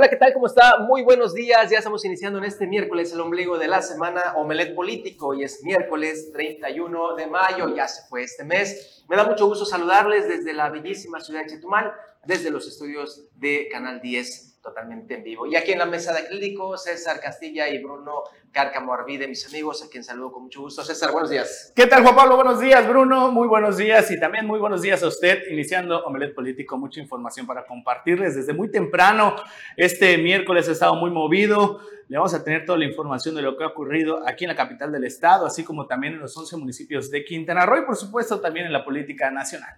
Hola, ¿qué tal? ¿Cómo está? Muy buenos días. Ya estamos iniciando en este miércoles el ombligo de la semana Omelet Político. Hoy es miércoles 31 de mayo, ya se fue este mes. Me da mucho gusto saludarles desde la bellísima ciudad de Chetumal, desde los estudios de Canal 10 totalmente en vivo. Y aquí en la mesa de clínico, César Castilla y Bruno Cárcamo Arvide, mis amigos, a quien saludo con mucho gusto. César, buenos días. ¿Qué tal, Juan Pablo? Buenos días, Bruno. Muy buenos días y también muy buenos días a usted. Iniciando Omelet Político, mucha información para compartirles desde muy temprano. Este miércoles ha estado muy movido. Le vamos a tener toda la información de lo que ha ocurrido aquí en la capital del estado, así como también en los 11 municipios de Quintana Roo y, por supuesto, también en la política nacional.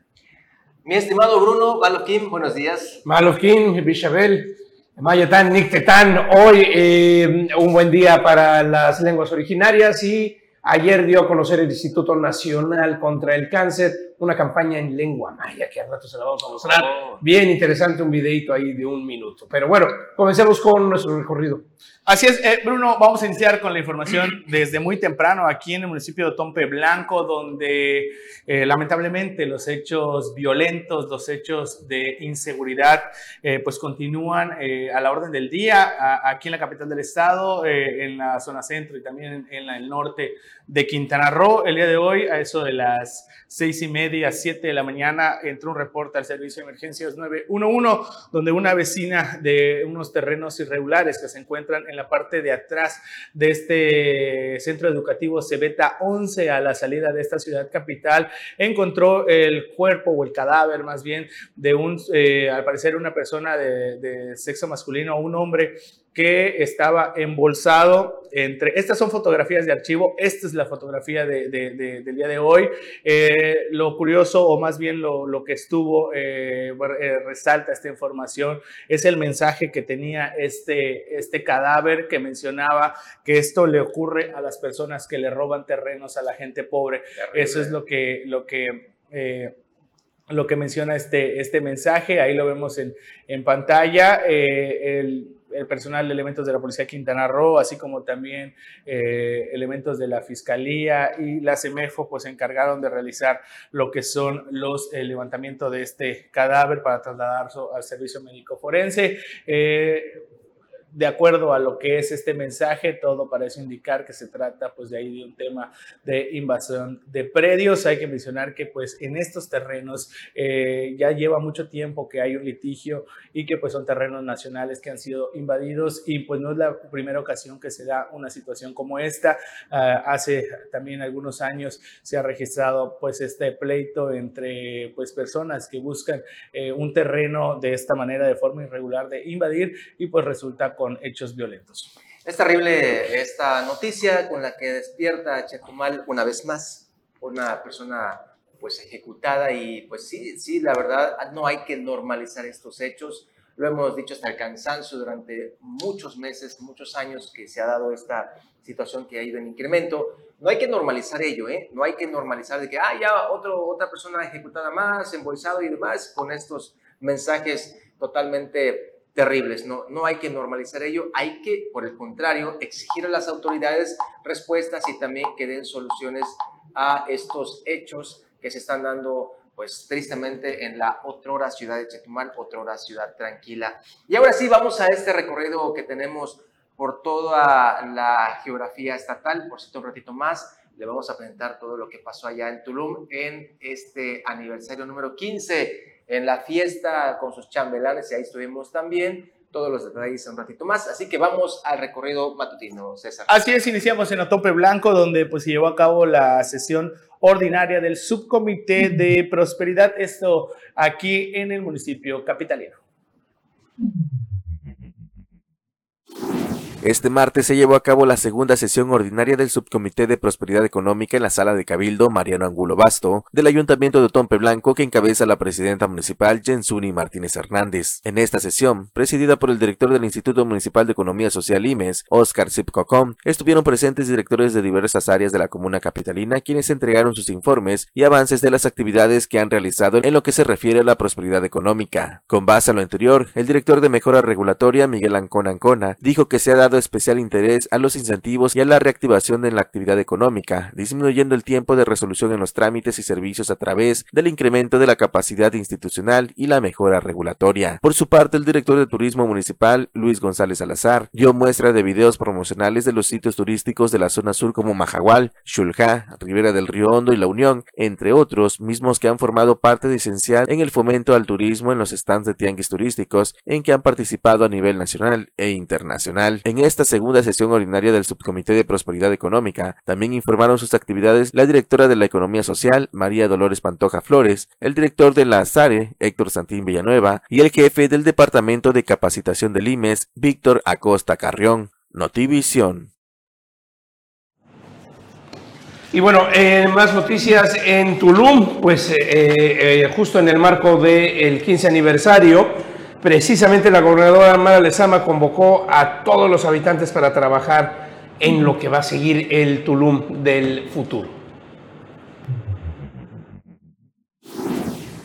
Mi estimado Bruno Malofkin, buenos días. Malofkin, Bichabel, Mayatán, Nictetán, hoy eh, un buen día para las lenguas originarias y ayer dio a conocer el Instituto Nacional contra el Cáncer una campaña en lengua maya que al rato se la vamos a mostrar. Oh. Bien interesante, un videito ahí de un minuto. Pero bueno, comencemos con nuestro recorrido. Así es, eh, Bruno, vamos a iniciar con la información desde muy temprano aquí en el municipio de Tompe Blanco, donde eh, lamentablemente los hechos violentos, los hechos de inseguridad, eh, pues continúan a la orden del día aquí en la capital del estado, en la zona centro y también en, el norte de Quintana Roo. El día de hoy, a eso de las seis y media, siete de la mañana, entró un reporte al servicio de emergencias 911, donde una vecina de unos terrenos irregulares que se encuentran en la parte de atrás de este centro educativo Cebeta 11 a la salida de esta ciudad capital, encontró el cuerpo o el cadáver más bien de un, eh, al parecer una persona de, de sexo masculino, un hombre que estaba embolsado entre, estas son fotografías de archivo, esta es la fotografía de, del día de hoy. Eh, lo curioso, o más bien lo, lo que estuvo, eh, eh, resalta esta información, es el mensaje que tenía este, este cadáver que mencionaba que esto le ocurre a las personas que le roban terrenos a la gente pobre. Eso es lo que... Lo que lo que menciona este, este mensaje, ahí lo vemos en, en pantalla. el, el personal de elementos de la Policía de Quintana Roo, así como también eh, elementos de la Fiscalía y la CEMEFO, pues se encargaron de realizar lo que son los el levantamiento de este cadáver para trasladarlo al servicio médico forense. Eh, de acuerdo a lo que es este mensaje, todo parece indicar que se trata pues de ahí de un tema de invasión de predios. Hay que mencionar que pues en estos terrenos eh, ya lleva mucho tiempo que hay un litigio y que pues son terrenos nacionales que han sido invadidos y pues no es la primera ocasión que se da una situación como esta. Ah, hace también algunos años se ha registrado pues este pleito entre pues personas que buscan eh, un terreno de esta manera de forma irregular de invadir y pues resulta con hechos violentos. Es terrible esta noticia con la que despierta Chetumal una vez más, una persona pues ejecutada y pues sí, sí, la verdad no hay que normalizar estos hechos. Lo hemos dicho hasta el cansancio durante muchos meses, muchos años que se ha dado esta situación que ha ido en incremento. No hay que normalizar ello, ¿eh? No hay que normalizar de que, ah, ya otro, otra persona ejecutada más, embolsado y demás, con estos mensajes totalmente terribles. No, no hay que normalizar ello, hay que, por el contrario, exigir a las autoridades respuestas y también que den soluciones a estos hechos que se están dando pues tristemente en la otrora ciudad de Chetumal, otrora ciudad tranquila. Y ahora sí, vamos a este recorrido que tenemos por toda la geografía estatal, por cierto un ratito más, le vamos a presentar todo lo que pasó allá en Tulum en este aniversario número 15 en la fiesta con sus chambelanes y ahí estuvimos también. Todos los detalles un ratito más. Así que vamos al recorrido matutino, César. Así es, iniciamos en Otope Blanco, donde pues se llevó a cabo la sesión ordinaria del Subcomité de Prosperidad, esto aquí en el municipio capitalino. Este martes se llevó a cabo la segunda sesión ordinaria del Subcomité de Prosperidad Económica en la sala de Cabildo Mariano Angulo Basto del Ayuntamiento de Tompe Blanco que encabeza la presidenta municipal Jensuni Martínez Hernández. En esta sesión, presidida por el director del Instituto Municipal de Economía Social IMES, Oscar Zipcocom, estuvieron presentes directores de diversas áreas de la comuna capitalina quienes entregaron sus informes y avances de las actividades que han realizado en lo que se refiere a la prosperidad económica. Con base a lo anterior, el director de Mejora Regulatoria, Miguel Ancona Ancona, dijo que se ha dado especial interés a los incentivos y a la reactivación de la actividad económica, disminuyendo el tiempo de resolución en los trámites y servicios a través del incremento de la capacidad institucional y la mejora regulatoria. Por su parte, el director de Turismo Municipal, Luis González Salazar, dio muestra de videos promocionales de los sitios turísticos de la zona sur como Majagual, Xulja, Ribera del Río Hondo y La Unión, entre otros, mismos que han formado parte de esencial en el fomento al turismo en los stands de tianguis turísticos en que han participado a nivel nacional e internacional. En esta segunda sesión ordinaria del Subcomité de Prosperidad Económica, también informaron sus actividades la directora de la Economía Social, María Dolores Pantoja Flores, el director de la SARE, Héctor Santín Villanueva, y el jefe del Departamento de Capacitación del IMES, Víctor Acosta Carrión. Notivisión. Y bueno, más noticias en Tulum, pues eh, eh, justo en el marco del 15 aniversario, precisamente la gobernadora Mara Lezama convocó a todos los habitantes para trabajar en lo que va a seguir el Tulum del futuro.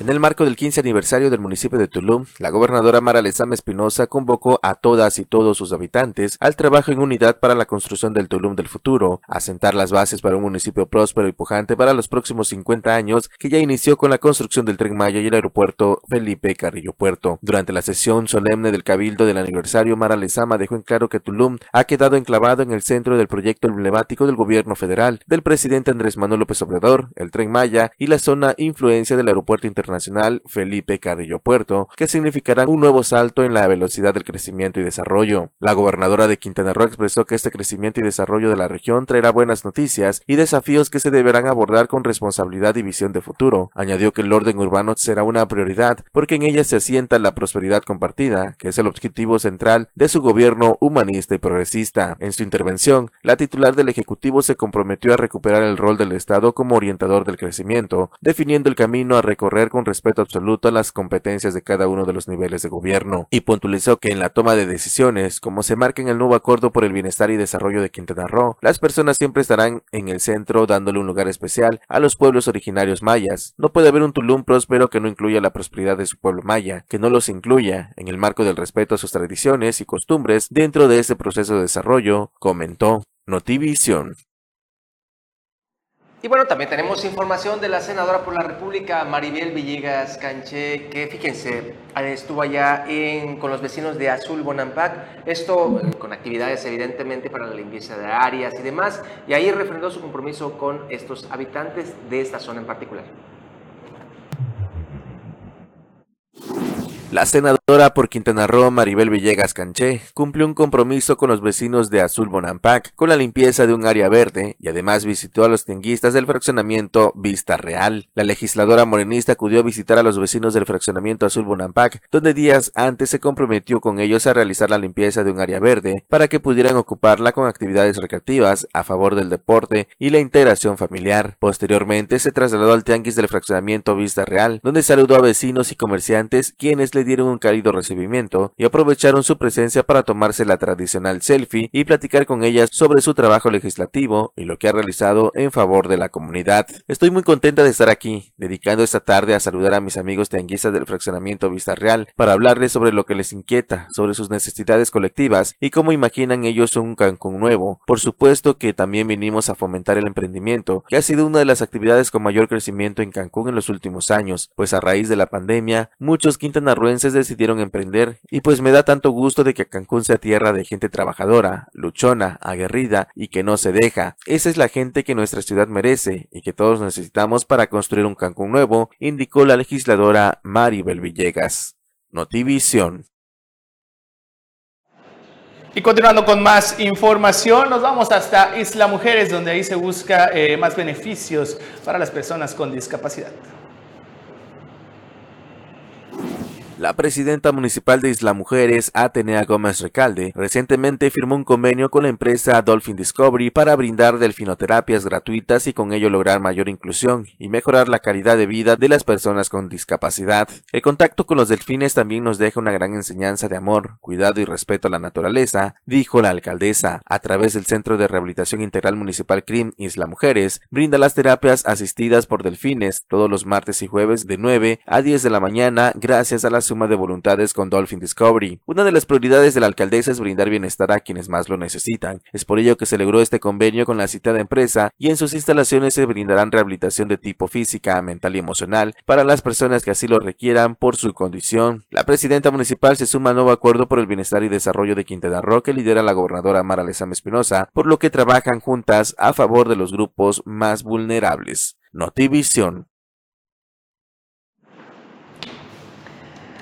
En el marco del 15 aniversario del municipio de Tulum, la gobernadora Mara Lezama Espinosa convocó a todas y todos sus habitantes al trabajo en unidad para la construcción del Tulum del futuro, a sentar las bases para un municipio próspero y pujante para los próximos 50 años que ya inició con la construcción del Tren Maya y el aeropuerto Felipe Carrillo Puerto. Durante la sesión solemne del Cabildo del aniversario, Mara Lezama dejó en claro que Tulum ha quedado enclavado en el centro del proyecto emblemático del gobierno federal del presidente Andrés Manuel López Obrador, el Tren Maya y la zona influencia del aeropuerto internacional Felipe Carrillo Puerto, que significará un nuevo salto en la velocidad del crecimiento y desarrollo. La gobernadora de Quintana Roo expresó que este crecimiento y desarrollo de la región traerá buenas noticias y desafíos que se deberán abordar con responsabilidad y visión de futuro. Añadió que el orden urbano será una prioridad porque en ella se asienta la prosperidad compartida, que es el objetivo central de su gobierno humanista y progresista. En su intervención, la titular del Ejecutivo se comprometió a recuperar el rol del Estado como orientador del crecimiento, definiendo el camino a recorrer con respeto absoluto a las competencias de cada uno de los niveles de gobierno, y puntualizó que en la toma de decisiones, como se marca en el nuevo acuerdo por el bienestar y desarrollo de Quintana Roo, las personas siempre estarán en el centro dándole un lugar especial a los pueblos originarios mayas. No puede haber un Tulum próspero que no incluya la prosperidad de su pueblo maya, que no los incluya en el marco del respeto a sus tradiciones y costumbres dentro de ese proceso de desarrollo, comentó. Notivisión. Y bueno, también tenemos información de la senadora por la República, Maribel Villegas Canché, que fíjense, estuvo allá con los vecinos de Azul Bonampak, esto eh, con actividades evidentemente para la limpieza de áreas y demás, y ahí refrendó su compromiso con estos habitantes de esta zona en particular. La senadora por Quintana Roo, Maribel Villegas Canché, cumplió un compromiso con los vecinos de Azul Bonampak con la limpieza de un área verde y además visitó a los tenguistas del fraccionamiento Vista Real. La legisladora morenista acudió a visitar a los vecinos del fraccionamiento Azul Bonampak, donde días antes se comprometió con ellos a realizar la limpieza de un área verde para que pudieran ocuparla con actividades recreativas a favor del deporte y la integración familiar. Posteriormente se trasladó al tianguis del fraccionamiento Vista Real, donde saludó a vecinos y comerciantes quienes le dieron un cálido recibimiento y aprovecharon su presencia para tomarse la tradicional selfie y platicar con ellas sobre su trabajo legislativo y lo que ha realizado en favor de la comunidad. Estoy muy contenta de estar aquí, dedicando esta tarde a saludar a mis amigos tianguistas del fraccionamiento Vista Real para hablarles sobre lo que les inquieta, sobre sus necesidades colectivas y cómo imaginan ellos un Cancún nuevo. Por supuesto que también vinimos a fomentar el emprendimiento, que ha sido una de las actividades con mayor crecimiento en Cancún en los últimos años, pues a raíz de la pandemia, muchos decidieron emprender y pues me da tanto gusto de que Cancún sea tierra de gente trabajadora, luchona, aguerrida y que no se deja. Esa es la gente que nuestra ciudad merece y que todos necesitamos para construir un Cancún nuevo, indicó la legisladora Maribel Villegas. Notivisión. Y continuando con más información, nos vamos hasta Isla Mujeres, donde ahí se busca eh, más beneficios para las personas con discapacidad. La presidenta municipal de Isla Mujeres, Atenea Gómez Recalde, recientemente firmó un convenio con la empresa Dolphin Discovery para brindar delfinoterapias gratuitas y con ello lograr mayor inclusión y mejorar la calidad de vida de las personas con discapacidad. El contacto con los delfines también nos deja una gran enseñanza de amor, cuidado y respeto a la naturaleza, dijo la alcaldesa. A través del Centro de Rehabilitación Integral Municipal CRIM Isla Mujeres, brinda las terapias asistidas por delfines todos los martes y jueves de 9 a 10 de la mañana gracias a las suma de voluntades con Dolphin Discovery. Una de las prioridades de la alcaldesa es brindar bienestar a quienes más lo necesitan. Es por ello que se logró este convenio con la citada empresa y en sus instalaciones se brindarán rehabilitación de tipo física, mental y emocional para las personas que así lo requieran por su condición. La presidenta municipal se suma al nuevo acuerdo por el bienestar y desarrollo de Quintana Roo que lidera la gobernadora Mara Lezama Espinosa, por lo que trabajan juntas a favor de los grupos más vulnerables. Notivisión.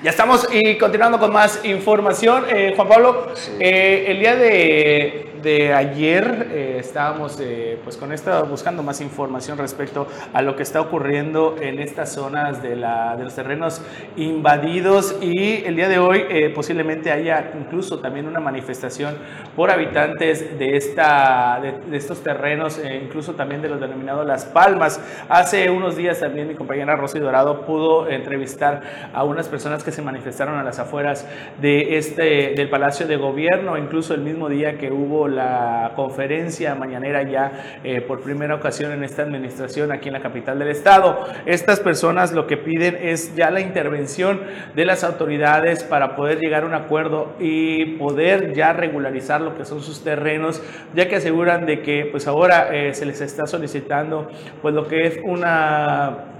Ya estamos y continuando con más información. Eh, Juan Pablo, eh, el día de, de ayer eh, estábamos eh, pues con esta, buscando más información respecto a lo que está ocurriendo en estas zonas de, la, de los terrenos invadidos y el día de hoy eh, posiblemente haya incluso también una manifestación por habitantes de, esta, de, estos terrenos, incluso también de los denominados Las Palmas. Hace unos días también mi compañera Rosy Dorado pudo entrevistar a unas personas que se manifestaron a las afueras de este, del Palacio de Gobierno, incluso el mismo día que hubo la conferencia mañanera ya eh, por primera ocasión en esta administración aquí en la capital del estado. Estas personas lo que piden es ya la intervención de las autoridades para poder llegar a un acuerdo y poder ya regularizar lo que son sus terrenos, ya que aseguran de que pues ahora eh, se les está solicitando pues lo que es una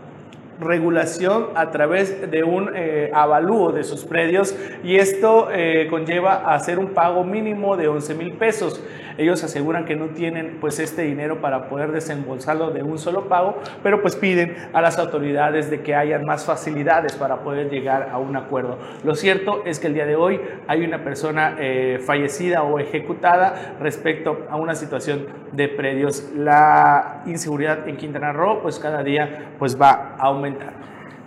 regulación a través de un eh, avalúo de sus predios y esto eh, conlleva hacer un pago mínimo de 11 mil pesos. Ellos aseguran que no tienen pues este dinero para poder desembolsarlo de un solo pago, pero pues piden a las autoridades de que hayan más facilidades para poder llegar a un acuerdo. Lo cierto es que el día de hoy hay una persona eh, fallecida o ejecutada respecto a una situación de predios. La inseguridad en Quintana Roo pues cada día pues va aumentando.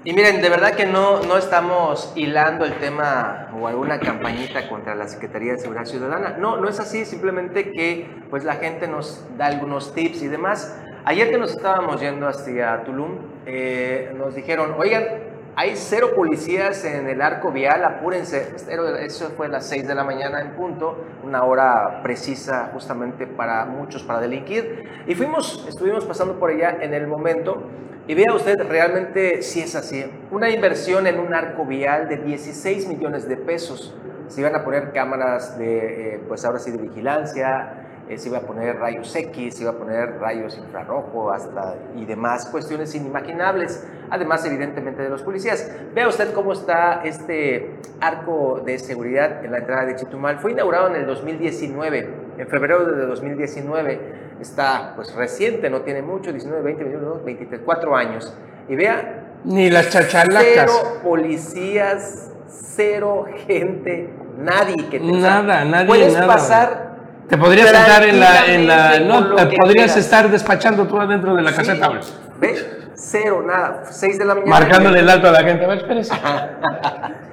Y miren, de verdad que no, no estamos hilando el tema o alguna campañita contra la Secretaría de Seguridad Ciudadana. No, no es así, simplemente que pues la gente nos da algunos tips y demás. Ayer que nos estábamos yendo hacia Tulum, eh, nos dijeron, oigan, hay cero policías en el arco vial, apúrense. Eso fue a las 6 de la mañana en punto, una hora precisa justamente para muchos para delinquir. Y fuimos, estuvimos pasando por allá en el momento y vea usted realmente si es así. Una inversión en un arco vial de 16 millones de pesos. Se iban a poner cámaras de, eh, pues ahora sí, de vigilancia, eh, se iba a poner rayos X, se iba a poner rayos infrarrojo hasta, y demás cuestiones inimaginables, además evidentemente de los policías. Vea usted cómo está este arco de seguridad en la entrada de Chitumal. Fue inaugurado en el 2019, en febrero de 2019 está pues reciente, no tiene mucho, 19, 20, 21, 24 años. Y vea... Ni las chachalacas. Cero policías, cero gente, nadie que te Nada, nadie, Puedes nada. pasar... Te podrías estar en la... En la no, te podrías estar despachando tú adentro de la caseta. Ve, cero, nada, 6 de la mañana. Marcándole el alto a la gente. A ver, espérese.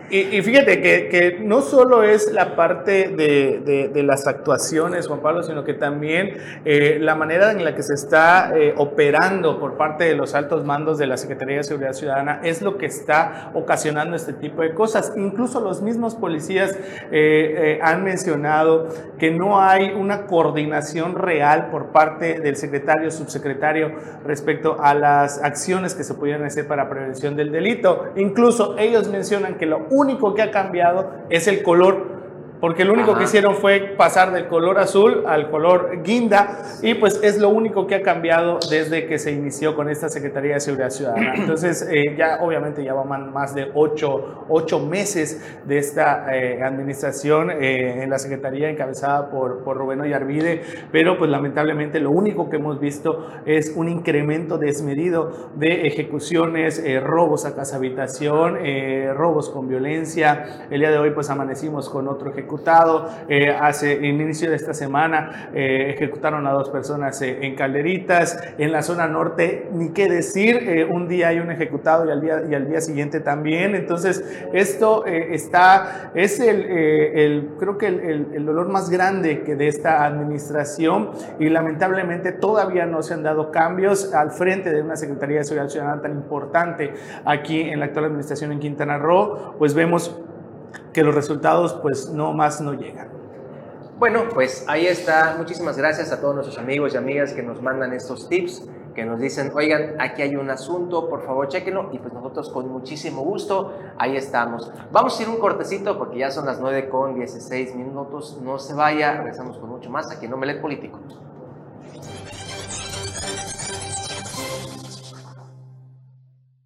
Y, fíjate que, que, no solo es la parte de, de, de, las actuaciones, Juan Pablo, sino que también eh, la manera en la que se está eh, operando por parte de los altos mandos de la Secretaría de Seguridad Ciudadana es lo que está ocasionando este tipo de cosas. Incluso los mismos policías eh, han mencionado que no hay una coordinación real por parte del secretario, subsecretario respecto a las acciones que se pudieran hacer para prevención del delito. Incluso ellos mencionan que lo único que ha cambiado es el color porque lo único Ajá. que hicieron fue pasar del color azul al color guinda y pues es lo único que ha cambiado desde que se inició con esta Secretaría de Seguridad Ciudadana. Entonces eh, ya obviamente ya van más de ocho, ocho meses de esta eh, administración eh, en la Secretaría encabezada por, por Rubén Ollarvide, pero pues lamentablemente lo único que hemos visto es un incremento desmedido de ejecuciones, eh, robos a casa habitación, robos con violencia. El día de hoy pues amanecimos con otro ejecutivo ejecutado. Eh, hace inicio de esta semana eh, ejecutaron a dos personas eh, en Calderitas. En la zona norte, ni qué decir, eh, un día hay un ejecutado y al día, y al día siguiente también. Entonces, esto está, es el, el creo que el, el, el, dolor más grande que de esta administración y lamentablemente todavía no se han dado cambios al frente de una Secretaría de Seguridad Ciudadana tan importante aquí en la actual administración en Quintana Roo, pues vemos que los resultados pues no más no llegan. Bueno, pues ahí está. Muchísimas gracias a todos nuestros amigos y amigas que nos mandan estos tips. que nos dicen, oigan, aquí hay un asunto, por favor, chequenlo, y pues nosotros con muchísimo gusto, ahí estamos. Vamos a ir un cortecito porque ya son las 9 con 16 minutos, no se vaya, regresamos con mucho más aquí en Omelet Político.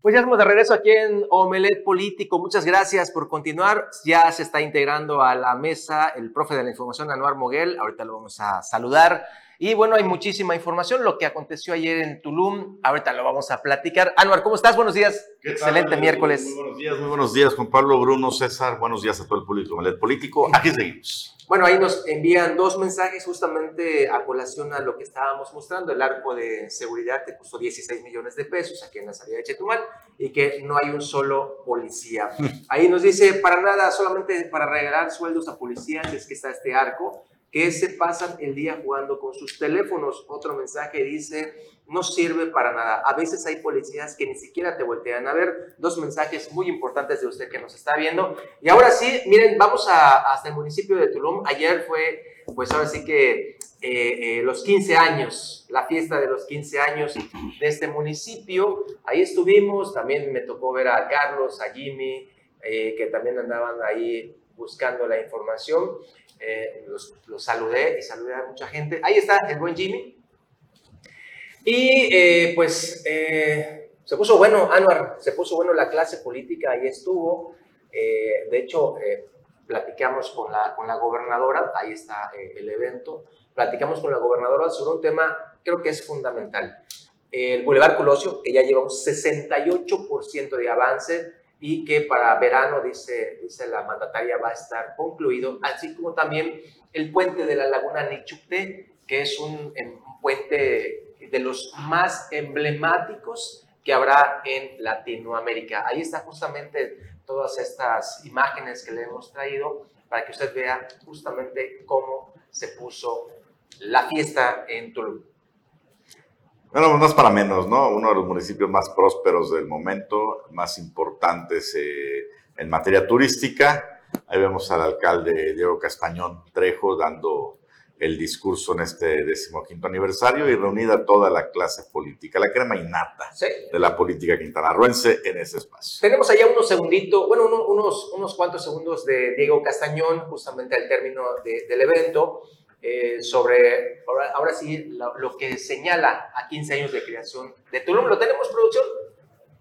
Pues ya estamos de regreso aquí en Omelet Político. Muchas gracias por continuar. Ya se está integrando a la mesa el profe de la información, Anuar Moguel. Ahorita lo vamos a saludar. Y bueno, hay muchísima información. Lo que aconteció ayer en Tulum, ahorita lo vamos a platicar. Anuar, ¿cómo estás? Buenos días. Excelente miércoles. Muy buenos días, muy buenos días, Juan Pablo, Bruno, César. Buenos días a todo el público Omelet Político. Aquí seguimos. Bueno, ahí nos envían dos mensajes justamente a colación a lo que estábamos mostrando, el arco de seguridad que costó 16 millones de pesos aquí en la salida de Chetumal y que no hay un solo policía. Ahí nos dice, para nada, solamente para regalar sueldos a policías es que está este arco, que se pasan el día jugando con sus teléfonos. Otro mensaje dice, no sirve para nada. A veces hay policías que ni siquiera te voltean a ver. Dos mensajes muy importantes de usted que nos está viendo. Y ahora sí, miren, vamos hasta el municipio de Tulum. Ayer fue, pues ahora sí que eh, eh, los 15 años, la fiesta de los 15 años de este municipio. Ahí estuvimos, también me tocó ver a Carlos, a Jimmy, eh, que también andaban ahí buscando la información. los, los saludé y saludé a mucha gente. Ahí está el buen Jimmy y eh, pues eh, se puso bueno, Anuar, se puso bueno la clase política, ahí estuvo. Eh, de hecho, platicamos con la, con la gobernadora, ahí está el evento, platicamos con la gobernadora sobre un tema, creo que es fundamental. El Boulevard Colosio, que ya lleva un 68% de avance y que para verano, dice, dice la mandataria, va a estar concluido, así como también el puente de la Laguna Nichupte, que es un, un puente de los más emblemáticos que habrá en Latinoamérica. Ahí está justamente todas estas imágenes que le hemos traído para que usted vea justamente cómo se puso la fiesta en Tulum. Bueno, no es para menos, ¿no? Uno de los municipios más prósperos del momento, más importantes eh, en materia turística. Ahí vemos al alcalde Diego Castañón Trejo dando el discurso en este decimoquinto aniversario y reunida toda la clase política, la crema innata de la política quintanarroense en ese espacio. Tenemos allá unos segunditos, bueno, unos, unos cuantos segundos de Diego Castañón, justamente al término del evento, eh, sobre, ahora, sí, lo, que señala a 15 años de creación de Tulum. ¿Lo tenemos, producción?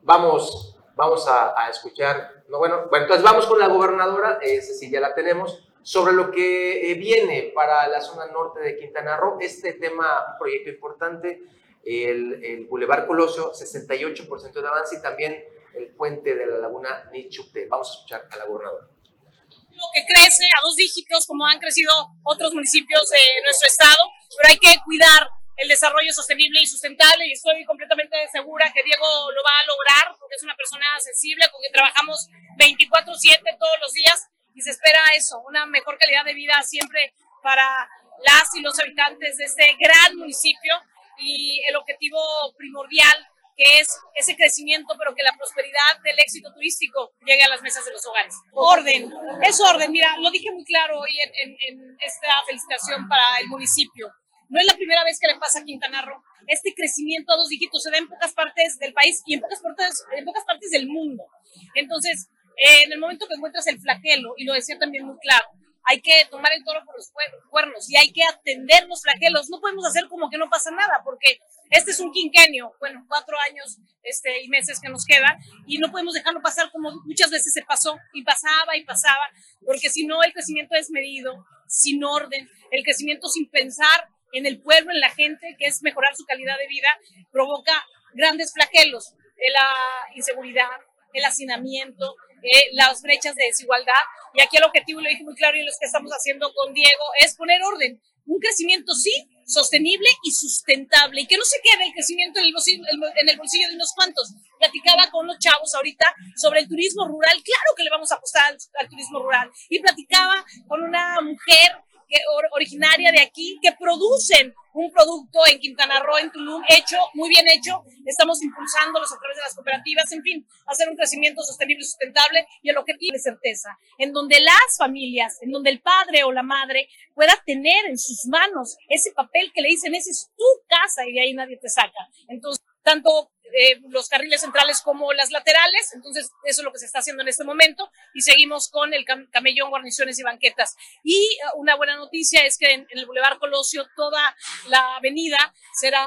Vamos, vamos a, a escuchar. No, bueno, bueno, entonces vamos con la gobernadora, ese sí ya la tenemos sobre lo que eh, viene para la zona norte de Quintana Roo. Este tema, un proyecto importante, el, el Boulevard Colosio, 68% de avance y también el puente de la laguna Nichupte. Vamos a escuchar a la gobernadora. Que crece a dos dígitos como han crecido otros municipios de nuestro estado, pero hay que cuidar el desarrollo sostenible y sustentable y estoy completamente segura que Diego lo va a lograr porque es una persona sensible con que trabajamos 24/7 todos los días y se espera eso, una mejor calidad de vida siempre para las y los habitantes de este gran municipio y el objetivo primordial que es ese crecimiento, pero que la prosperidad del éxito turístico llegue a las mesas de los hogares. Orden, es orden. Mira, lo dije muy claro hoy en, en, esta felicitación para el municipio. No es la primera vez que le pasa a Quintana Roo. Este crecimiento a dos dígitos se da en pocas partes del país y en pocas partes, en pocas partes del mundo. Entonces, eh, en el momento que encuentras el flagelo, y lo decía también muy claro, hay que tomar el toro por los cuernos y hay que atender los flagelos. No podemos hacer como que no pasa nada, porque este es un quinquenio, bueno, cuatro años este, y meses que nos quedan, y no podemos dejarlo pasar como muchas veces se pasó, y pasaba y pasaba, porque si no, el crecimiento es medido, sin orden, el crecimiento sin pensar en el pueblo, en la gente, que es mejorar su calidad de vida, provoca grandes flagelos, la inseguridad, el hacinamiento, eh, las brechas de desigualdad. Y aquí el objetivo, lo dije muy claro y lo que estamos haciendo con Diego, es poner orden. Un crecimiento, sí, sostenible y sustentable. Y que no se quede el crecimiento en el bolsillo, en el bolsillo de unos cuantos. Platicaba con los chavos ahorita sobre el turismo rural. Claro que le vamos a apostar al, turismo rural. Y platicaba con una mujer originaria de aquí que producen un producto en Quintana Roo, en Tulum, hecho, muy bien hecho. Estamos impulsándolos a través de las cooperativas, en fin, hacer un crecimiento sostenible y sustentable y el objetivo de certeza, en donde las familias, en donde el padre o la madre pueda tener en sus manos ese papel que le dicen, esa es tu casa y de ahí nadie te saca. Entonces, tanto eh, los carriles centrales como las laterales. Entonces, eso es lo que se está haciendo en este momento. Y seguimos con el camellón, guarniciones y banquetas. Y eh, una buena noticia es que en, el Boulevard Colosio toda la avenida será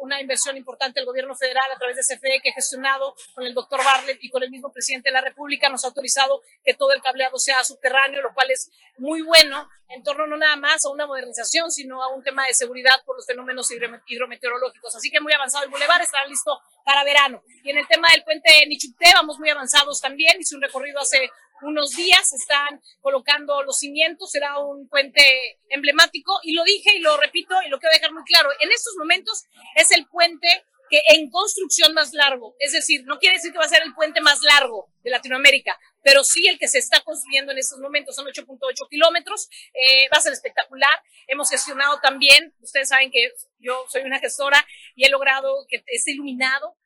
una inversión importante del gobierno federal a través de CFE que gestionado con el doctor Bartlett y con el mismo presidente de la República. Nos ha autorizado que todo el cableado sea subterráneo, lo cual es muy bueno en torno no nada más a una modernización, sino a un tema de seguridad por los fenómenos hidrometeorológicos. Así que muy avanzado el Boulevard, estará listo para verano. Y en el tema del puente Nichupté vamos muy avanzados también. Hice un recorrido hace unos días, están colocando los cimientos, será un puente emblemático y lo dije y lo repito y lo quiero dejar muy claro, en estos momentos es el puente que en construcción más largo, es decir, no quiere decir que va a ser el puente más largo de Latinoamérica, pero sí el que se está construyendo en estos momentos son 8.8 kilómetros, eh, va a ser espectacular. Hemos gestionado también, ustedes saben que yo soy una gestora y he logrado que esté iluminado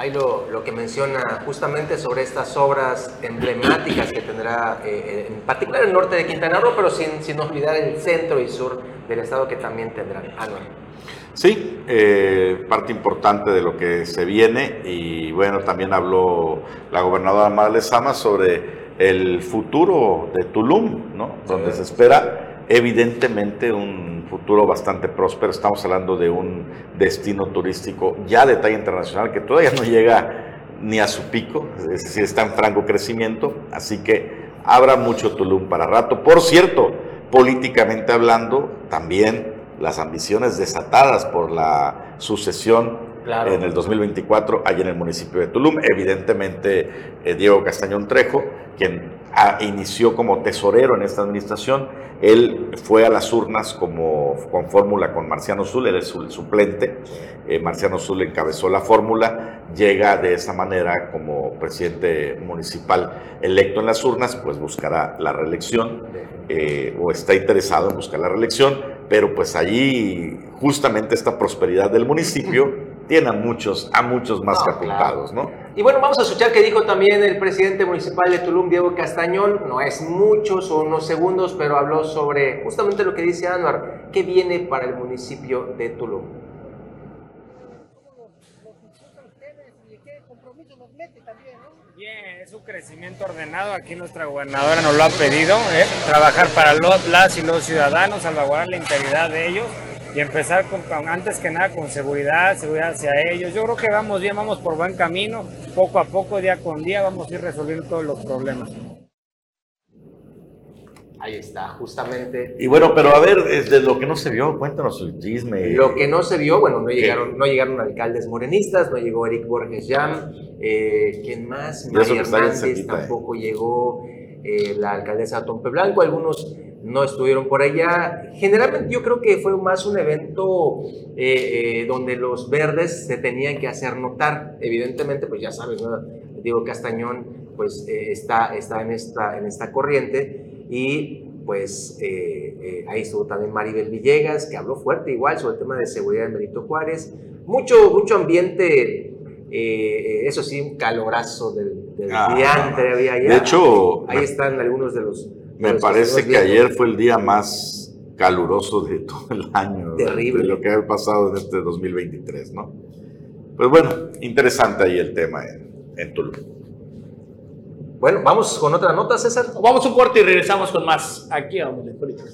Ahí lo, lo, que menciona justamente sobre estas obras emblemáticas que tendrá, eh, en particular el norte de Quintana Roo, pero sin, sin olvidar el centro y sur del estado que también tendrán. Anual. Sí, eh, parte importante de lo que se viene y bueno, también habló la gobernadora Marle Sama sobre el futuro de Tulum, ¿no? Donde se espera evidentemente un futuro bastante próspero. Estamos hablando de un destino turístico ya de talla internacional que todavía no llega ni a su pico, es decir, está en franco crecimiento, así que habrá mucho Tulum para rato. Por cierto, políticamente hablando, también las ambiciones desatadas por la sucesión en el 2024 allá en el municipio de Tulum. Evidentemente, eh, Diego Castañón Trejo, quien inició como tesorero en esta administración, él fue a las urnas como con fórmula con Marciano Zul, él es el suplente. Eh, Marciano Zul encabezó la fórmula, llega de esa manera como presidente municipal electo en las urnas, pues buscará la reelección eh, o está interesado en buscar la reelección, pero pues allí justamente esta prosperidad del municipio tiene a muchos, a muchos más no, ¿no? Y bueno, vamos a escuchar qué dijo también el presidente municipal de Tulum, Diego Castañón. No es muchos o unos segundos, pero habló sobre justamente lo que dice Anuar, qué viene para el municipio de Tulum. Bien, es un crecimiento ordenado. Aquí nuestra gobernadora nos lo ha pedido, ¿eh? trabajar para los, las y los ciudadanos, salvaguardar la integridad de ellos y empezar con, antes que nada con seguridad, seguridad hacia ellos. Yo creo que vamos bien, vamos por buen camino, poco a poco, día con día, vamos a ir resolviendo todos los problemas. Ahí está, justamente. Y bueno, pero a ver, desde lo que no se vio, cuéntanos el chisme. Lo que no se vio, bueno, no llegaron, no llegaron alcaldes morenistas, no llegó Eric Borges Jam, eh, ¿quién más? María Hernández tampoco llegó, eh, la alcaldesa Tompe Blanco, algunos no estuvieron por allá. Generalmente yo creo que fue más un evento eh, eh, donde los verdes se tenían que hacer notar. Evidentemente, pues ya sabes, Diego Castañón pues eh, está, está en, esta, en esta corriente y pues ahí estuvo también Maribel Villegas, que habló fuerte igual sobre el tema de seguridad de Benito Juárez. Mucho, mucho ambiente, eso sí, un calorazo del, del ah, había allá. De hecho, ahí están algunos de los me parece que ayer fue el día más caluroso de todo el año. Terrible. De lo que ha pasado en este 2023, ¿no? Pues bueno, interesante ahí el tema en, en Tulum. Bueno, vamos con otra nota, César. Vamos un corte y regresamos con más aquí a Hombre Político.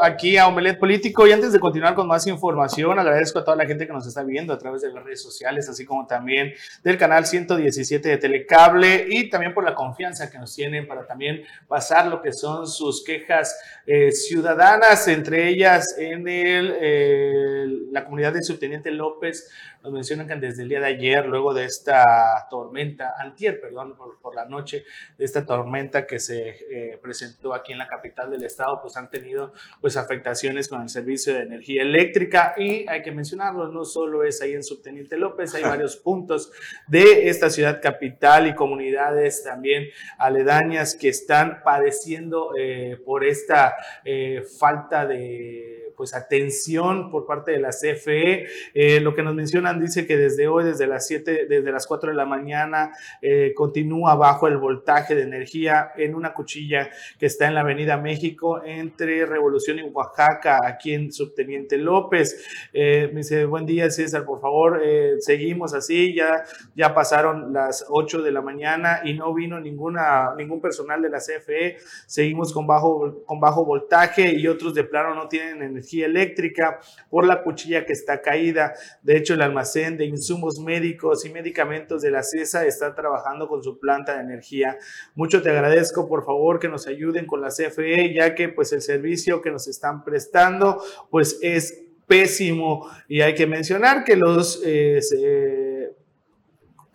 aquí a Omelet Político y antes de continuar con más información, agradezco a toda la gente que nos está viendo a través de las redes sociales, así como también del canal 117 de Telecable y también por la confianza que nos tienen para también pasar lo que son sus quejas eh, ciudadanas, entre ellas en el, la comunidad de Subteniente López nos mencionan que desde el día de ayer, luego de esta tormenta, antier, perdón, por, la noche, de esta tormenta que se eh, presentó aquí en la capital del estado, pues han tenido pues afectaciones con el servicio de energía eléctrica. Y hay que mencionarlo, no solo es ahí en Subteniente López, hay varios puntos de esta ciudad capital y comunidades también aledañas que están padeciendo eh, por esta eh, falta de pues atención por parte de la CFE. Eh, lo que nos mencionan dice que desde hoy, desde las 7, desde las 4 de la mañana, eh, continúa bajo el voltaje de energía en una cuchilla que está en la Avenida México entre Revolución y Oaxaca, aquí en Subteniente López. Eh, me dice, buen día César, por favor, seguimos así, ya, ya pasaron las 8 de la mañana y no vino ninguna, ningún personal de la CFE, seguimos con bajo, con bajo voltaje y otros de plano no tienen energía eléctrica por la cuchilla que está caída. De hecho, el almacén de insumos médicos y medicamentos de la CESA está trabajando con su planta de energía. Mucho te agradezco, por favor, que nos ayuden con la CFE, ya que pues el servicio que nos están prestando pues es pésimo y hay que mencionar que los eh,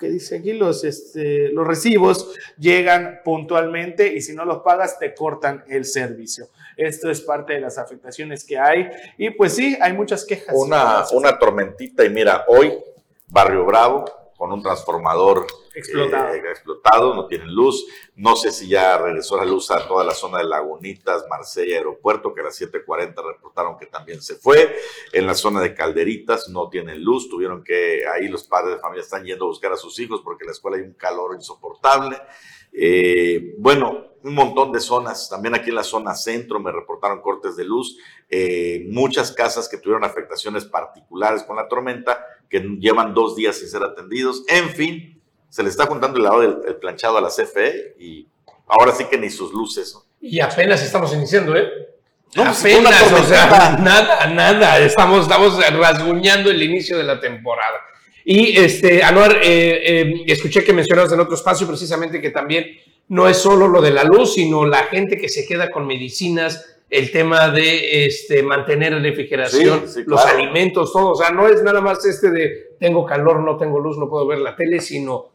que dice aquí, los, este, los recibos llegan puntualmente y si no los pagas te cortan el servicio. Esto es parte de las afectaciones que hay y pues sí, hay muchas quejas. Una, una tormentita y mira, hoy Barrio Bravo con un transformador explotado. Eh, explotado, no tienen luz. No sé si ya regresó la luz a toda la zona de Lagunitas, Marsella, Aeropuerto, que a las 7.40 reportaron que también se fue. En la zona de Calderitas no tienen luz, tuvieron que, ahí los padres de familia están yendo a buscar a sus hijos porque en la escuela hay un calor insoportable. Eh, bueno, un montón de zonas, también aquí en la zona centro me reportaron cortes de luz, eh, muchas casas que tuvieron afectaciones particulares con la tormenta, que llevan dos días sin ser atendidos, en fin, se le está juntando el lado del planchado a la CFE y ahora sí que ni sus luces. Y apenas estamos iniciando, ¿eh? No, pues, apenas, o sea, nada, nada, estamos, estamos rasguñando el inicio de la temporada. Y este, Anuar, eh, eh, escuché que mencionabas en otro espacio precisamente que también no es solo lo de la luz, sino la gente que se queda con medicinas, el tema de este, mantener refrigeración, los alimentos, todo. O sea, no es nada más este de tengo calor, no tengo luz, no puedo ver la tele, sino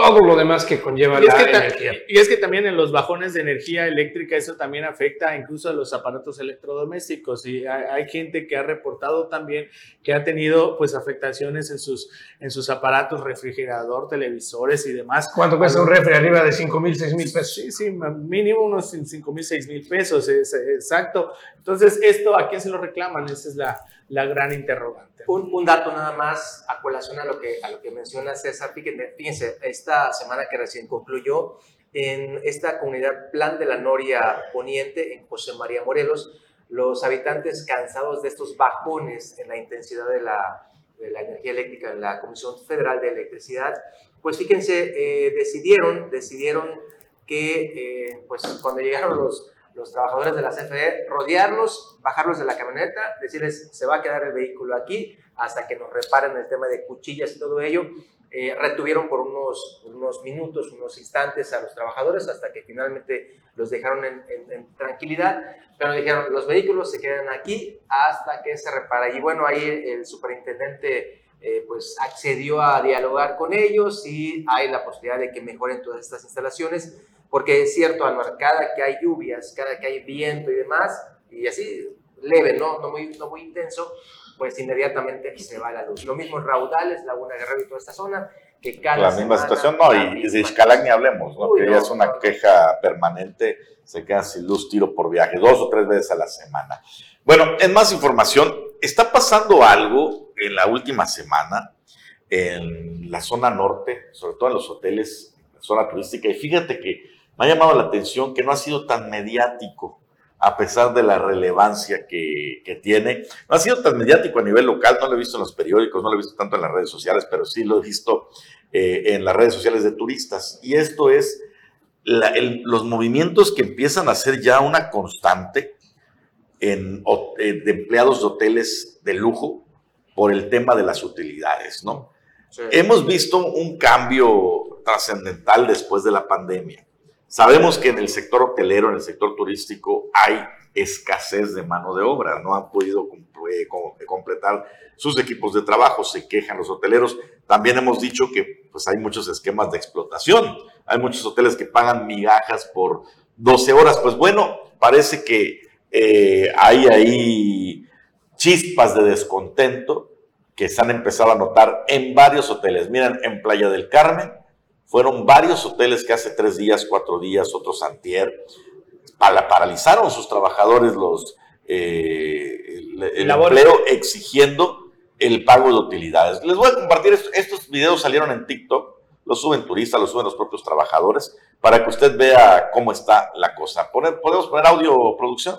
todo lo demás que conlleva la energía. Y es que también en los bajones de energía eléctrica eso también afecta incluso a los aparatos electrodomésticos y hay, gente que ha reportado también que ha tenido pues afectaciones en sus, en sus aparatos, refrigerador, televisores y demás. ¿Cuánto cuesta un refri? Arriba de 5 mil, 6 mil pesos. Sí, sí, mínimo unos 5 mil, 6 mil pesos, es, exacto. Entonces esto, ¿a quién se lo reclaman? Esa es la, la gran interrogante. Un, un, dato nada más a colación a lo que, a lo que menciona César. Fíjense, esta semana que recién concluyó, en esta comunidad Plan de la Noria Poniente, en José María Morelos, los habitantes cansados de estos bajones en la intensidad de la, de la energía eléctrica en la Comisión Federal de Electricidad, pues fíjense, eh, decidieron, decidieron que eh, pues cuando llegaron los, los trabajadores de la CFE, rodearlos, bajarlos de la camioneta, decirles se va a quedar el vehículo aquí hasta que nos reparen el tema de cuchillas y todo ello. Eh, retuvieron por unos, unos minutos, unos instantes a los trabajadores hasta que finalmente los dejaron en, tranquilidad, pero dijeron los vehículos se quedan aquí hasta que se repara. Y bueno, ahí el superintendente eh, pues accedió a dialogar con ellos y hay la posibilidad de que mejoren todas estas instalaciones porque es cierto, Anuar, cada que hay lluvias, cada que hay viento y demás, y así leve, ¿no? No muy, no muy intenso, pues inmediatamente se va la luz. Lo mismo en Raudales, Laguna Guerrero y toda esta zona, que cada La misma situación, no, y de Xcalac ni hablemos, ¿no? que ya es una queja permanente, se quedan sin luz tiro por viaje, dos o tres veces a la semana. Bueno, en más información, está pasando algo en la última semana en la zona norte, sobre todo en los hoteles, en la zona turística, y fíjate que me ha llamado la atención que no ha sido tan mediático, a pesar de la relevancia que, tiene. No ha sido tan mediático a nivel local, no lo he visto en los periódicos, no lo he visto tanto en las redes sociales, pero sí lo he visto eh, en las redes sociales de turistas. Y esto es los movimientos que empiezan a ser ya una constante en, eh, de empleados de hoteles de lujo por el tema de las utilidades, ¿no? Hemos visto un cambio trascendental después de la pandemia Sabemos que en el sector hotelero, en el sector turístico, hay escasez de mano de obra, no han podido eh, completar sus equipos de trabajo, se quejan los hoteleros. También hemos dicho que pues, hay muchos esquemas de explotación, hay muchos hoteles que pagan migajas por 12 horas. Pues bueno, parece que eh, hay ahí chispas de descontento que se han empezado a notar en varios hoteles. Miren, en Playa del Carmen fueron varios hoteles que hace tres días, cuatro días, otros antier, paralizaron sus trabajadores los, eh, el, empleo exigiendo el pago de utilidades. Les voy a compartir, estos videos salieron en TikTok, los suben turistas, los suben los propios trabajadores, para que usted vea cómo está la cosa. ¿Podemos poner audio producción?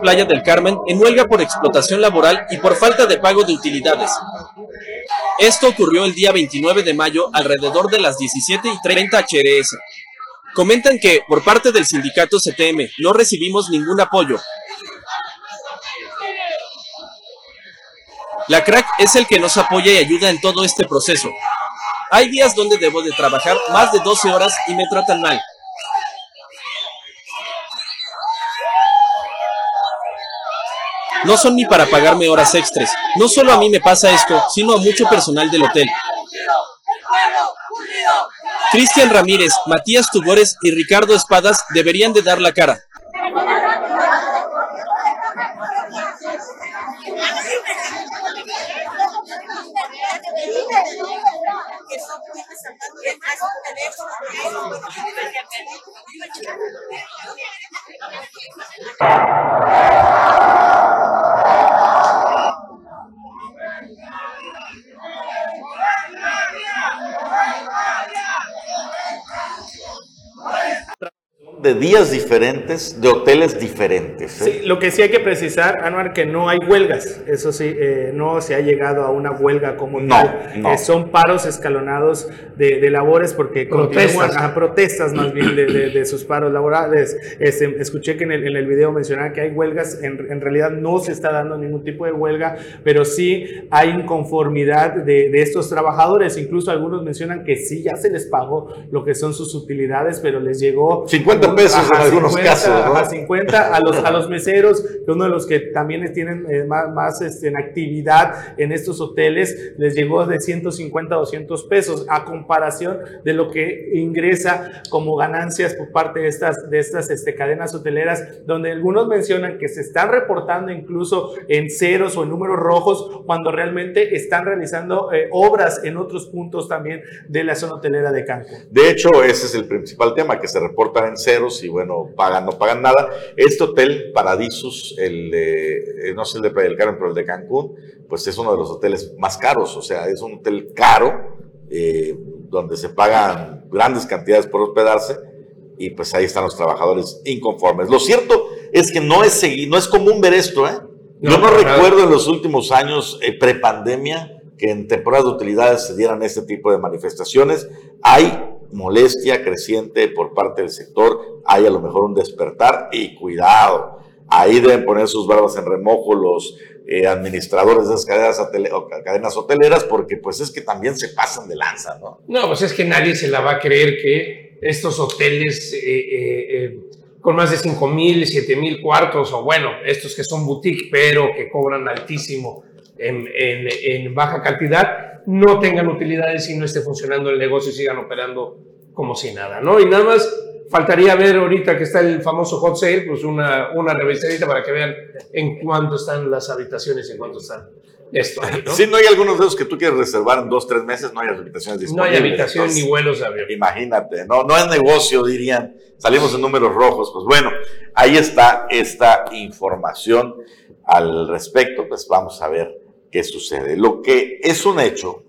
Playa del Carmen en huelga por explotación laboral y por falta de pago de utilidades. Esto ocurrió el día 29 de mayo alrededor de las 17 y 30 HRS. Comentan que por parte del sindicato CTM no recibimos ningún apoyo. La crack es el que nos apoya y ayuda en todo este proceso. Hay días donde debo de trabajar más de 12 horas y me tratan mal. No son ni para pagarme horas extras. No solo a mí me pasa esto, sino a mucho personal del hotel. Cristian Ramírez, Matías Tubores y Ricardo Espadas deberían de dar la cara. De días diferentes, de hoteles diferentes. ¿eh? Sí, lo que sí hay que precisar, Anuar, que no hay huelgas. Eso sí, eh, no se ha llegado a una huelga como no, tal. No. Eh, son paros escalonados de, labores porque protestas. a protestas más bien de, sus paros laborales. Este, escuché que en el, en el video mencionaban que hay huelgas. En, en, realidad no se está dando ningún tipo de huelga, pero sí hay inconformidad de, estos trabajadores. Incluso algunos mencionan que sí, ya se les pagó lo que son sus utilidades, pero les llegó 50 pesos en algunos casos. A 50 a los, a los meseros, que uno de los que también tienen eh, más, más este, en actividad en estos hoteles, les llegó de 150 a 200 pesos, a comparación de lo que ingresa como ganancias por parte de estas, de estas este, cadenas hoteleras, donde algunos mencionan que se están reportando incluso en ceros o en números rojos, cuando realmente están realizando eh, obras en otros puntos también de la zona hotelera de Cancún. De hecho, ese es el principal tema, que se reportan en ceros y bueno, pagan, no pagan nada. Este hotel, Paradisus, el de, eh, no sé el de Playa del Carmen, pero el de Cancún, pues es uno de los hoteles más caros, o sea, es un hotel caro, eh, donde se pagan grandes cantidades por hospedarse y pues ahí están los trabajadores inconformes. Lo cierto es que no es, no es común ver esto, ¿eh? Yo no, recuerdo en los últimos años, eh, prepandemia, que en temporadas de utilidades se dieran este tipo de manifestaciones. Hay molestia creciente por parte del sector, hay a lo mejor un despertar y cuidado. Ahí deben poner sus barbas en remojo los eh, administradores de esas cadenas, hoteleras, porque pues es que también se pasan de lanza, ¿no? No, pues es que nadie se la va a creer que estos hoteles eh, eh, con más de 5 mil, 7 mil cuartos, o bueno, estos que son boutique, pero que cobran altísimo en, en, en baja cantidad, no tengan utilidades y no esté funcionando el negocio y sigan operando como si nada, ¿no? Y nada más faltaría ver ahorita que está el famoso hot sale, pues una, una revisadita para que vean en cuánto están las habitaciones, en cuánto están esto. ¿no? Si no hay algunos de esos que tú quieres reservar en dos, tres meses, no hay habitaciones disponibles. No hay habitación ni vuelos de avión. Imagínate, no, no es negocio, dirían. Salimos en números rojos. Pues bueno, ahí está esta información al respecto. Pues vamos a ver qué sucede. Lo que es un hecho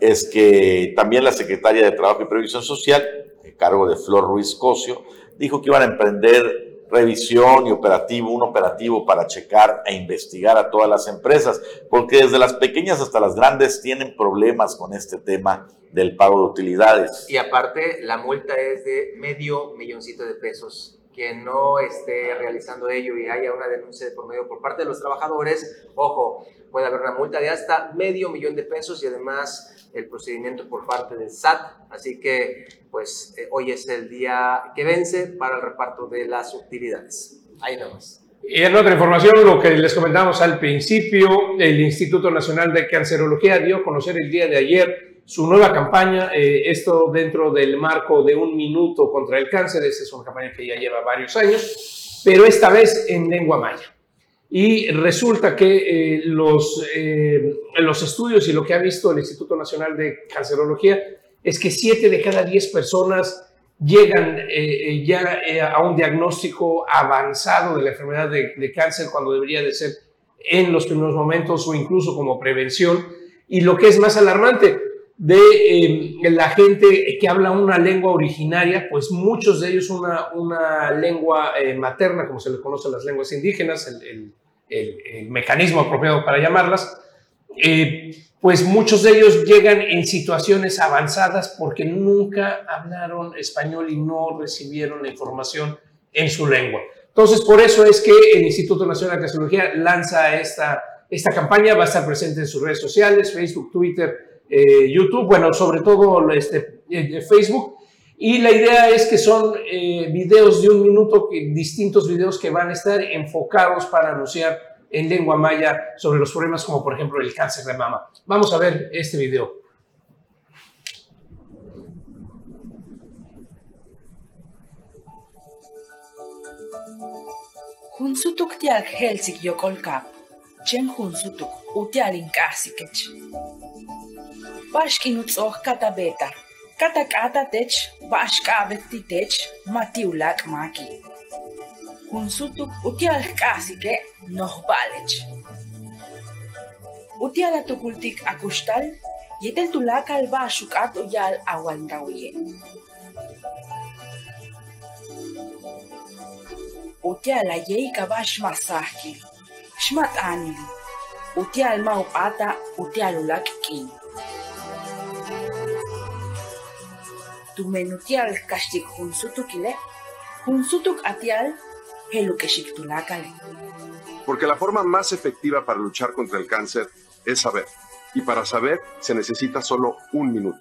es que también la secretaria de Trabajo y Previsión Social, en cargo de Flor Ruiz Cosio, dijo que iban a emprender revisión y operativo, un operativo para checar e investigar a todas las empresas, porque desde las pequeñas hasta las grandes tienen problemas con este tema del pago de utilidades. Y aparte, la multa es de medio milloncito de pesos quien no esté realizando ello y haya una denuncia de por medio por parte de los trabajadores, ojo, puede haber una multa de hasta medio millón de pesos y además el procedimiento por parte del SAT. Así que, pues, eh, hoy es el día que vence para el reparto de las utilidades. Ahí nomás. Y en otra información, lo que les comentamos al principio, el Instituto Nacional de Cancerología dio a conocer el día de ayer su nueva campaña, eh, esto dentro del marco de un minuto contra el cáncer, esta es una campaña que ya lleva varios años, pero esta vez en lengua maya. Y resulta que eh, los, eh, los estudios y lo que ha visto el Instituto Nacional de Cancerología es que 7 de cada 10 personas llegan ya a un diagnóstico avanzado de la enfermedad de, de cáncer cuando debería de ser en los primeros momentos o incluso como prevención. Y lo que es más alarmante, de em, la gente que habla una lengua originaria, pues muchos de ellos una, una lengua eh, materna, como se le conoce a las lenguas indígenas, el, el, mecanismo apropiado para llamarlas, eh, pues muchos de ellos llegan en situaciones avanzadas porque nunca hablaron español y no recibieron la información en su lengua. Entonces, por eso es que el Instituto Nacional de Cardiología lanza esta, esta campaña, va a estar presente en sus redes sociales, Facebook, Twitter, eh, YouTube, bueno, sobre todo este, eh, Facebook. Y la idea es que son eh, videos de un minuto, distintos videos que van a estar enfocados para anunciar en lengua maya sobre los problemas como por ejemplo el cáncer de mama. Vamos a ver este video. Hunsutuk tial Helsik chen inkasikeч. bashkinutzoj katabeta. Katakata tech, bashkabet titech, matiulak maki. Kunsutuk utial kasike, nohbalech. Utiala tukultik akustal, yetel tulakal bashukat uyal awaldawiye. Utiala yeika bash masahki, shmat anili. Utial maupata, utialulak kini. Tumenutial kastik hunsutukile, hunsutuk atial tulakale. Porque la forma más efectiva para luchar contra el cáncer es saber. Y para saber se necesita solo un minuto.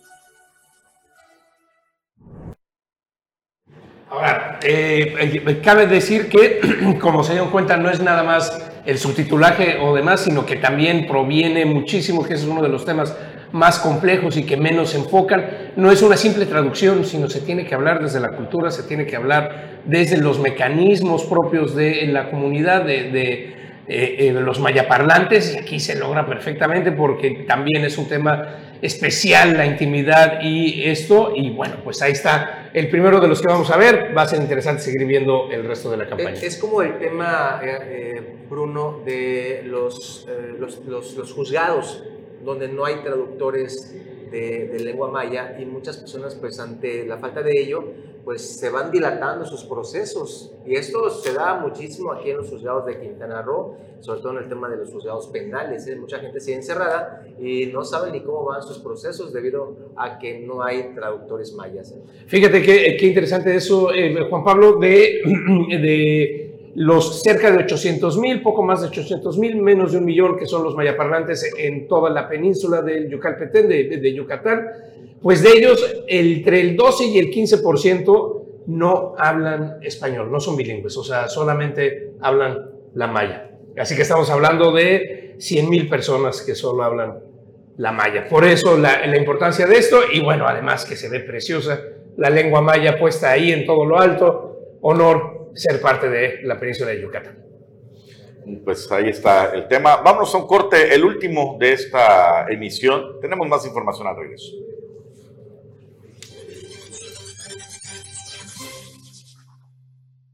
Ahora, eh, eh, cabe decir que, como se dieron cuenta, no es nada más el subtitulaje o demás, sino que también proviene muchísimo, que ese es uno de los temas más complejos y que menos se enfocan. No es una simple traducción, sino se tiene que hablar desde la cultura, se tiene que hablar desde los mecanismos propios de la comunidad, de, de eh, eh, los mayaparlantes, y aquí se logra perfectamente porque también es un tema especial la intimidad y esto, y bueno, pues ahí está el primero de los que vamos a ver, va a ser interesante seguir viendo el resto de la campaña. Es, como el tema, eh, Bruno, de los, los, los, los juzgados donde no hay traductores de, lengua maya y muchas personas pues ante la falta de ello pues se van dilatando sus procesos y esto se da muchísimo aquí en los juzgados de Quintana Roo, sobre todo en el tema de los juzgados penales, ¿eh? mucha gente sigue encerrada y no sabe ni cómo van sus procesos debido a que no hay traductores mayas. ¿eh? Fíjate qué, qué interesante eso, eh, Juan Pablo, de los cerca de 800 mil, poco más de 800 mil, menos de un millón que son los mayaparlantes en toda la península del Yucalpetén, de, de, Yucatán, pues de ellos entre el 12 y el 15% no hablan español, no son bilingües, o sea, solamente hablan la maya. Así que estamos hablando de 100 mil personas que solo hablan la maya. Por eso la, la importancia de esto y bueno, además que se ve preciosa la lengua maya puesta ahí en todo lo alto, honor ser parte de la península de Yucatán. Pues ahí está el tema. Vámonos a un corte, el último de esta emisión. Tenemos más información al regreso.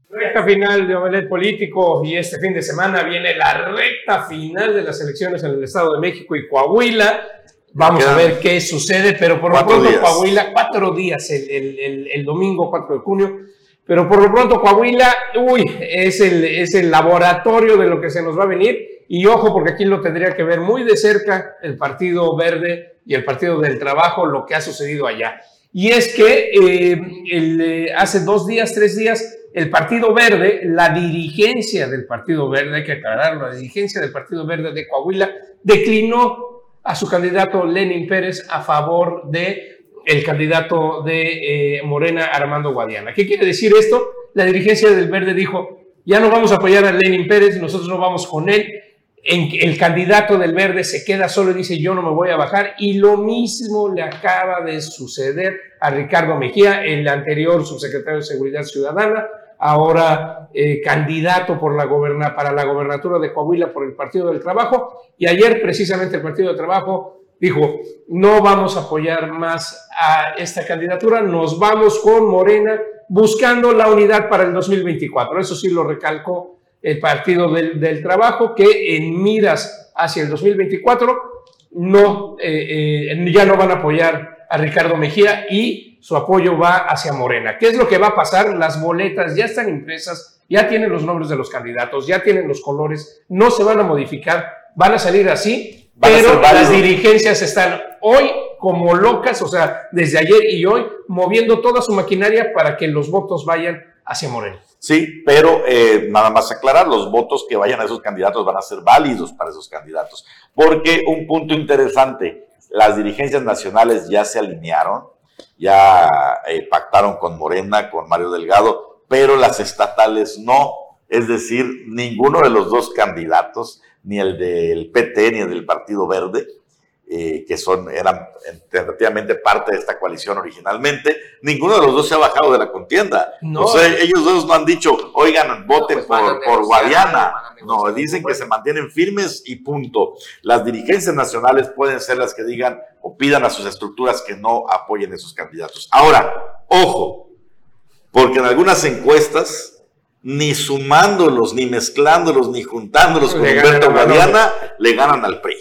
Recta final de Omelet Político y este fin de semana viene la recta final de las elecciones en el Estado de México y Coahuila. Vamos a ver qué sucede, pero por lo pronto Coahuila, cuatro días, el, el, el domingo 4 de junio, pero por lo pronto Coahuila, uy, es el, es el laboratorio de lo que se nos va a venir. Y ojo, porque aquí lo tendría que ver muy de cerca el Partido Verde y el Partido del Trabajo, lo que ha sucedido allá. Y es que eh, el, eh, hace dos días, tres días, el Partido Verde, la dirigencia del Partido Verde, hay que aclararlo, la dirigencia del Partido Verde de Coahuila declinó a su candidato Lenin Pérez a favor de el candidato de eh, Morena, Armando Guadiana. ¿Qué quiere decir esto? La dirigencia del Verde dijo, ya no vamos a apoyar a Lenin Pérez, nosotros no vamos con él, el candidato del verde se queda solo y dice yo no me voy a bajar y lo mismo le acaba de suceder a Ricardo Mejía, el anterior subsecretario de Seguridad Ciudadana, ahora eh, candidato por la para la gobernatura de Coahuila por el Partido del Trabajo y ayer precisamente el Partido del Trabajo dijo no vamos a apoyar más a esta candidatura, nos vamos con Morena buscando la unidad para el 2024. Eso sí lo recalcó el Partido del, Trabajo, que en miras hacia el 2024 no, eh, eh, ya no van a apoyar a Ricardo Mejía y su apoyo va hacia Morena. ¿Qué es lo que va a pasar? Las boletas ya están impresas, ya tienen los nombres de los candidatos, ya tienen los colores, no se van a modificar, van a salir así, pero las dirigencias están hoy como locas, o sea, desde ayer y hoy, moviendo toda su maquinaria para que los votos vayan hacia Morena. Sí, pero eh, nada más aclarar, los votos que vayan a esos candidatos van a ser válidos para esos candidatos. Porque un punto interesante, las dirigencias nacionales ya se alinearon, ya eh, pactaron con Morena, con Mario Delgado, pero las estatales no. Es decir, ninguno de los dos candidatos, ni el del PT ni el del Partido Verde, eh, que son, eran tentativamente parte de esta coalición originalmente, ninguno de los dos se ha bajado de la contienda. No. O sea, ellos dos no han dicho, oigan, voten pues por, por Guadiana. No, dicen que se mantienen firmes y punto. Las dirigencias nacionales pueden ser las que digan o pidan a sus estructuras que no apoyen a esos candidatos. Ahora, ojo, porque en algunas encuestas ni sumándolos, ni mezclándolos, ni juntándolos con Humberto Guadiana, le ganan al PRI.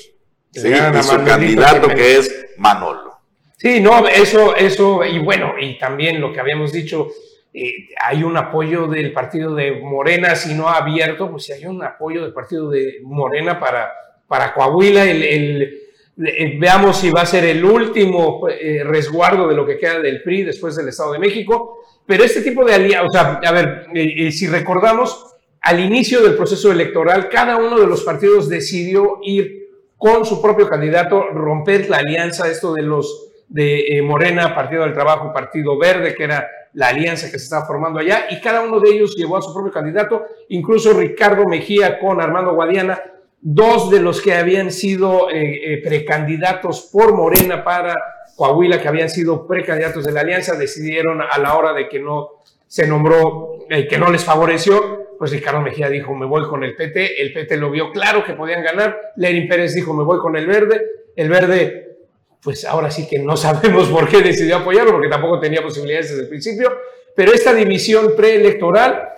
Sí, y su candidato que, es Manolo. Sí, no, eso, eso, y bueno, y también lo que habíamos dicho, eh, hay un apoyo del partido de Morena, si no abierto, pues si hay un apoyo del partido de Morena para, para Coahuila, el, veamos si va a ser el último eh, resguardo de lo que queda del PRI después del Estado de México, pero este tipo de alianza, o sea, a ver, eh, si recordamos, al inicio del proceso electoral, cada uno de los partidos decidió ir con su propio candidato, romper la alianza, esto de los de eh, Morena, Partido del Trabajo, Partido Verde, que era la alianza que se estaba formando allá, y cada uno de ellos llevó a su propio candidato, incluso Ricardo Mejía con Armando Guadiana, dos de los que habían sido eh, eh, precandidatos por Morena para Coahuila, que habían sido precandidatos de la alianza, decidieron a la hora de que no se nombró, que no les favoreció, pues Ricardo Mejía dijo, me voy con el PT, el PT lo vio claro que podían ganar, Lenin Pérez dijo, me voy con el verde, el verde, pues ahora sí que no sabemos por qué decidió apoyarlo, porque tampoco tenía posibilidades desde el principio, pero esta división preelectoral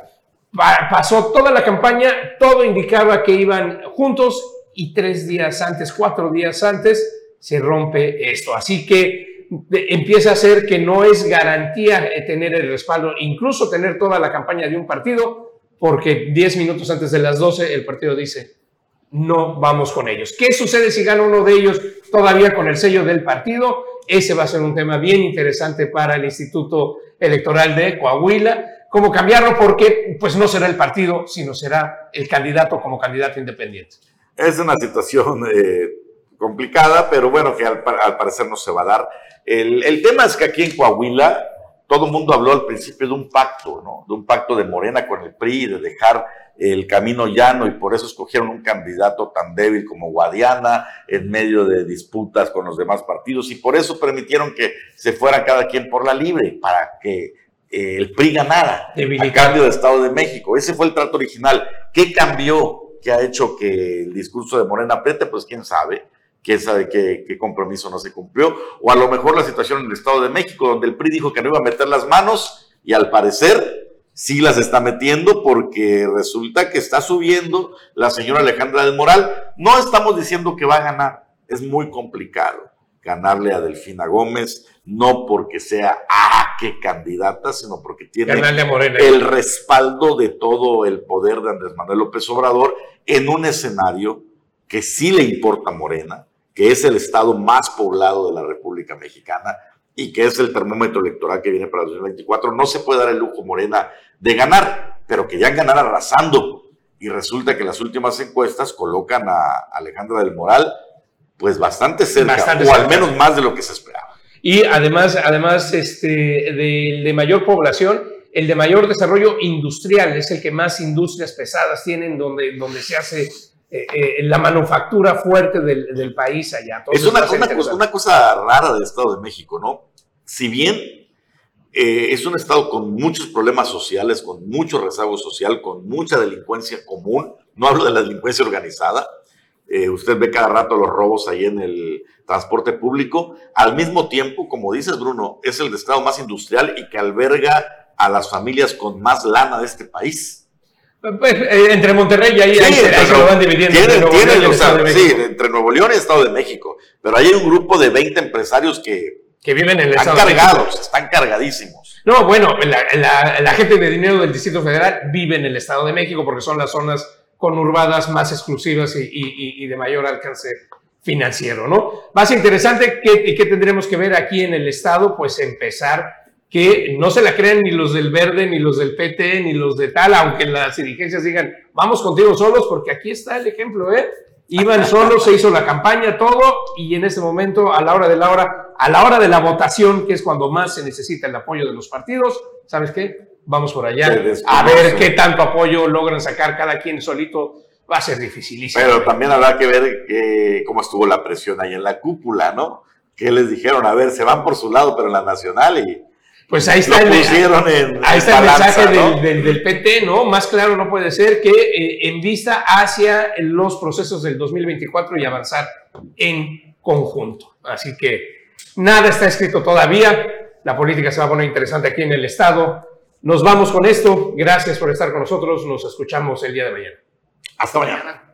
pasó toda la campaña, todo indicaba que iban juntos y tres días antes, cuatro días antes, se rompe esto. Así que empieza a ser que no es garantía tener el respaldo, incluso tener toda la campaña de un partido, porque 10 minutos antes de las 12 el partido dice, no vamos con ellos. ¿Qué sucede si gana uno de ellos todavía con el sello del partido? Ese va a ser un tema bien interesante para el Instituto Electoral de Coahuila. ¿Cómo cambiarlo? Porque pues no será el partido, sino será el candidato como candidato independiente. Es una situación eh, complicada, pero bueno, que al, parecer no se va a dar. El, el tema es que aquí en Coahuila todo el mundo habló al principio de un pacto, ¿no? De un pacto de Morena con el PRI, de dejar el camino llano y por eso escogieron un candidato tan débil como Guadiana en medio de disputas con los demás partidos y por eso permitieron que se fuera cada quien por la libre para que eh, el PRI ganara a cambio de Estado de México. Ese fue el trato original. ¿Qué cambió? ¿Qué ha hecho que el discurso de Morena apriete? Pues quién sabe quién sabe qué, compromiso no se cumplió, o a lo mejor la situación en el Estado de México, donde el PRI dijo que no iba a meter las manos y al parecer sí las está metiendo porque resulta que está subiendo la señora Alejandra del Moral. No estamos diciendo que va a ganar, es muy complicado ganarle a Delfina Gómez, no porque sea ah, qué candidata, sino porque tiene el respaldo de todo el poder de Andrés Manuel López Obrador en un escenario que sí le importa a Morena, que es el estado más poblado de la República Mexicana y que es el termómetro electoral que viene para el 2024. No se puede dar el lujo Morena de ganar, pero querían ganar arrasando. Y resulta que las últimas encuestas colocan a Alejandra del Moral pues bastante cerca, Bastante o cerca. al menos más de lo que se esperaba. Y además, además este, de, de mayor población, el de mayor desarrollo industrial es el que más industrias pesadas tienen, donde, donde se hace eh, eh, la manufactura fuerte del, del país allá. Es Entonces, una, va a ser una cosa, una cosa rara del Estado de México, ¿no? Si bien eh, es un Estado con muchos problemas sociales, con mucho rezago social, con mucha delincuencia común, no hablo de la delincuencia organizada, eh, usted ve cada rato los robos ahí en el transporte público, al mismo tiempo, como dices Bruno, es el Estado más industrial y que alberga a las familias con más lana de este país. Pues, eh, entre Monterrey y ahí, Sí, ahí se, ahí pero se lo van dividiendo. tienen- entre Nuevo tienen, León y el o sea, Estado de sí, México, entre Nuevo León y Estado de México, pero hay un grupo de 20 empresarios que que viven en el están Estado cargados, están cargadísimos. No, bueno, la, la- la gente de dinero del Distrito Federal vive en el Estado de México porque son las zonas conurbadas más exclusivas y, y- y- y de mayor alcance financiero, ¿no? Más interesante, ¿qué, ¿qué tendremos que ver aquí en el Estado? Pues empezar que no se la crean ni los del Verde, ni los del PT, ni los de tal, aunque las dirigencias digan, vamos contigo solos, porque aquí está el ejemplo, ¿eh? Iban solos, se hizo la campaña, todo, y en ese momento, a la hora de la hora, a la hora de la votación, que es cuando más se necesita el apoyo de los partidos, ¿sabes qué? Vamos por allá a ver qué tanto apoyo logran sacar cada quien solito. Va a ser dificilísimo. Pero también habrá que ver eh, cómo estuvo la presión ahí en la cúpula, ¿no? Que les dijeron, a ver, se van por su lado, pero en la nacional y Pues ahí está lo el, pusieron en ahí está el mensaje ¿no? del, del- del PT, ¿no? Más claro no puede ser que eh, en vista hacia los procesos del 2024 y avanzar en conjunto. Así que nada está escrito todavía. La política se va a poner interesante aquí en el Estado. Nos vamos con esto. Gracias por estar con nosotros. Nos escuchamos el día de mañana. Hasta mañana.